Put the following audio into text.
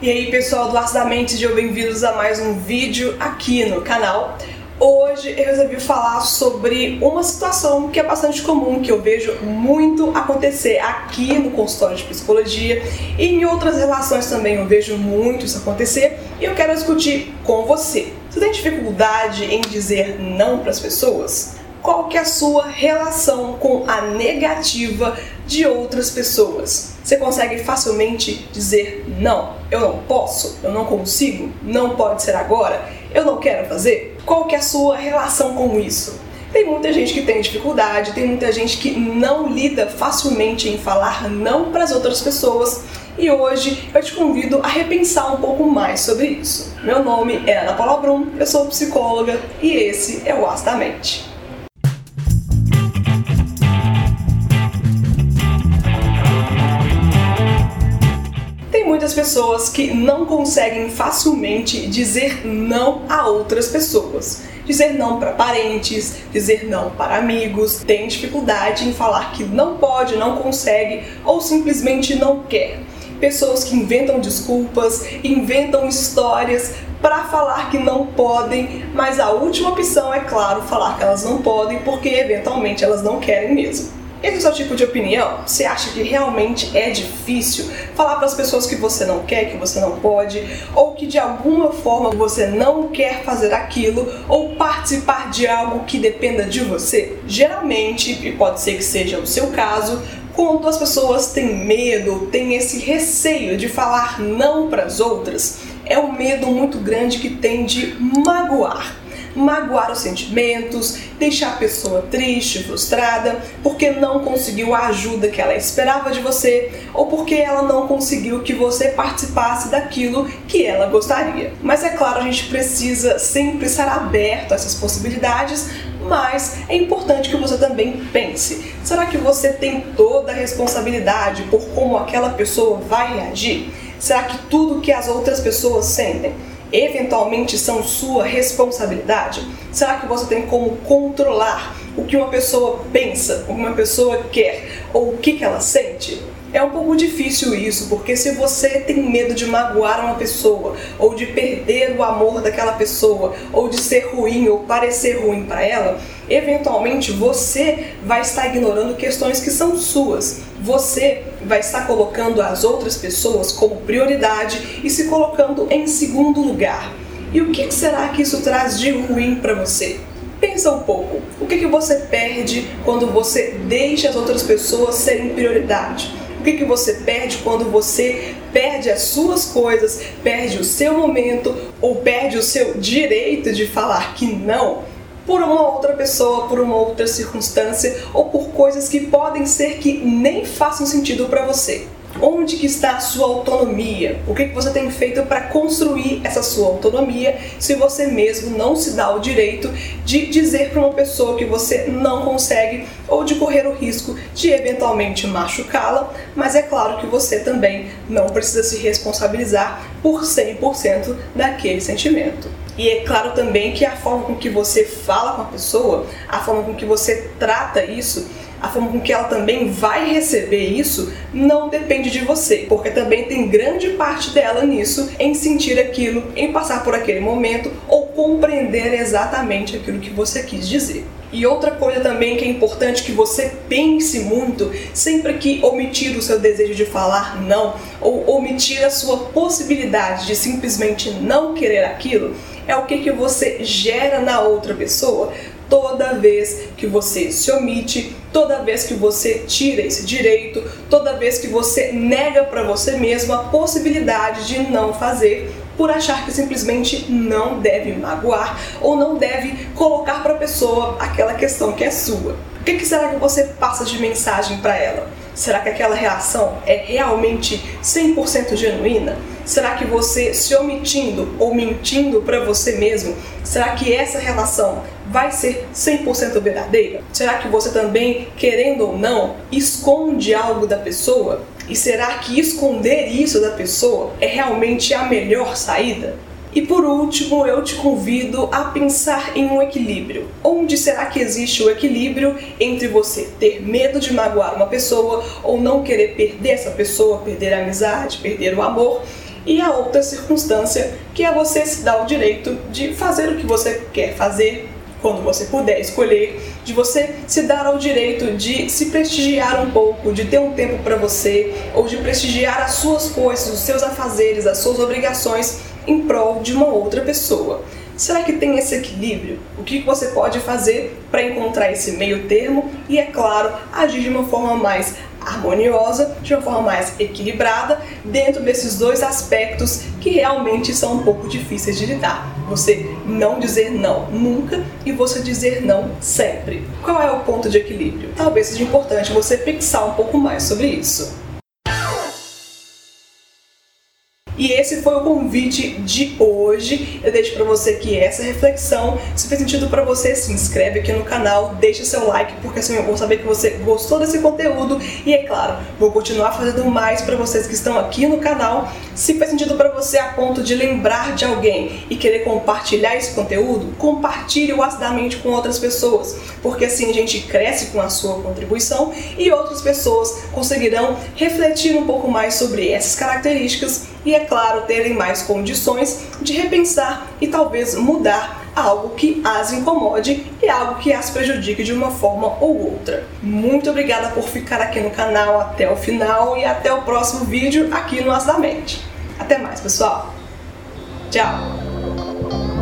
E aí pessoal do Ars da Mente, sejam bem-vindos a mais um vídeo aqui no canal. Hoje eu resolvi falar sobre uma situação que é bastante comum, que eu vejo muito acontecer aqui no consultório de psicologia e em outras relações também eu vejo muito isso acontecer e eu quero discutir com você. Você tem dificuldade em dizer não para as pessoas? Qual que é a sua relação com a negativa de outras pessoas? Você consegue facilmente dizer não, eu não posso, eu não consigo, não pode ser agora, eu não quero fazer? Qual que é a sua relação com isso? Tem muita gente que tem dificuldade, tem muita gente que não lida facilmente em falar não para as outras pessoas. E hoje eu te convido a repensar um pouco mais sobre isso. Meu nome é Ana Paula Brum, eu sou psicóloga e esse é o Astamente. Muitas pessoas que não conseguem facilmente dizer não a outras pessoas. Dizer não para parentes, dizer não para amigos, tem dificuldade em falar que não pode, não consegue ou simplesmente não quer. Pessoas que inventam desculpas, inventam histórias para falar que não podem, mas a última opção é claro falar que elas não podem porque eventualmente elas não querem mesmo. Esse é o seu tipo de opinião? Você acha que realmente é difícil falar para as pessoas que você não quer, que você não pode, ou que de alguma forma você não quer fazer aquilo ou participar de algo que dependa de você? Geralmente, e pode ser que seja o seu caso, quando as pessoas têm medo, têm esse receio de falar não para as outras, é um medo muito grande que tem de magoar magoar os sentimentos, deixar a pessoa triste, frustrada, porque não conseguiu a ajuda que ela esperava de você ou porque ela não conseguiu que você participasse daquilo que ela gostaria. Mas é claro, a gente precisa sempre estar aberto a essas possibilidades, mas é importante que você também pense: será que você tem toda a responsabilidade por como aquela pessoa vai reagir? Será que tudo que as outras pessoas sentem eventualmente são sua responsabilidade? Será que você tem como controlar o que uma pessoa pensa, o que uma pessoa quer ou o que, que ela sente? É um pouco difícil isso, porque se você tem medo de magoar uma pessoa, ou de perder o amor daquela pessoa, ou de ser ruim ou parecer ruim para ela, eventualmente você vai estar ignorando questões que são suas. Você vai estar colocando as outras pessoas como prioridade e se colocando em segundo lugar. E o que será que isso traz de ruim para você? Pensa um pouco. O que, que você perde quando você deixa as outras pessoas serem prioridade? O que, que você perde quando você perde as suas coisas, perde o seu momento ou perde o seu direito de falar que não por uma outra pessoa, por uma outra circunstância ou por coisas que podem ser que nem façam sentido para você? Onde que está a sua autonomia? O que, que você tem feito para construir essa sua autonomia se você mesmo não se dá o direito de dizer para uma pessoa que você não consegue ou de correr o risco de eventualmente machucá-la, mas é claro que você também não precisa se responsabilizar por 100% daquele sentimento. E é claro também que a forma com que você fala com a pessoa, a forma com que você trata isso, a forma com que ela também vai receber isso não depende de você, porque também tem grande parte dela nisso em sentir aquilo, em passar por aquele momento ou compreender exatamente aquilo que você quis dizer. E outra coisa também que é importante que você pense muito sempre que omitir o seu desejo de falar não ou omitir a sua possibilidade de simplesmente não querer aquilo é o que, que você gera na outra pessoa toda vez que você se omite, toda vez que você tira esse direito, toda vez que você nega para você mesmo a possibilidade de não fazer por achar que simplesmente não deve magoar ou não deve colocar para a pessoa aquela questão que é sua. O que, que será que você passa de mensagem para ela? Será que aquela reação é realmente 100% genuína? Será que você se omitindo ou mentindo para você mesmo, será que essa relação vai ser 100% verdadeira? Será que você também, querendo ou não, esconde algo da pessoa? E será que esconder isso da pessoa é realmente a melhor saída? E por último, eu te convido a pensar em um equilíbrio. Onde será que existe o equilíbrio entre você ter medo de magoar uma pessoa ou não querer perder essa pessoa, perder a amizade, perder o amor, E a outra circunstância que é você se dar o direito de fazer o que você quer fazer quando você puder escolher, de você se dar ao direito de se prestigiar um pouco, de ter um tempo para você, ou de prestigiar as suas coisas, os seus afazeres, as suas obrigações em prol de uma outra pessoa. Será que tem esse equilíbrio? O que você pode fazer para encontrar esse meio termo e, é claro, agir de uma forma mais harmoniosa, de uma forma mais equilibrada, dentro desses dois aspectos que realmente são um pouco difíceis de lidar. Você não dizer não nunca e você dizer não sempre. Qual é o ponto de equilíbrio? Talvez seja importante você pensar um pouco mais sobre isso. E esse foi o convite de hoje. Eu deixo para você que essa reflexão, se fez sentido para você, se inscreve aqui no canal, deixa seu like, porque assim eu vou saber que você gostou desse conteúdo e é claro, vou continuar fazendo mais para vocês que estão aqui no canal. Se fez sentido para você a ponto de lembrar de alguém e querer compartilhar esse conteúdo, compartilhe-o acidamente com outras pessoas, porque assim a gente cresce com a sua contribuição e outras pessoas conseguirão refletir um pouco mais sobre essas características e, é claro, terem mais condições de repensar e talvez mudar algo que as incomode e algo que as prejudique de uma forma ou outra. Muito obrigada por ficar aqui no canal até o final e até o próximo vídeo aqui no As da Mente. Até mais, pessoal. Tchau!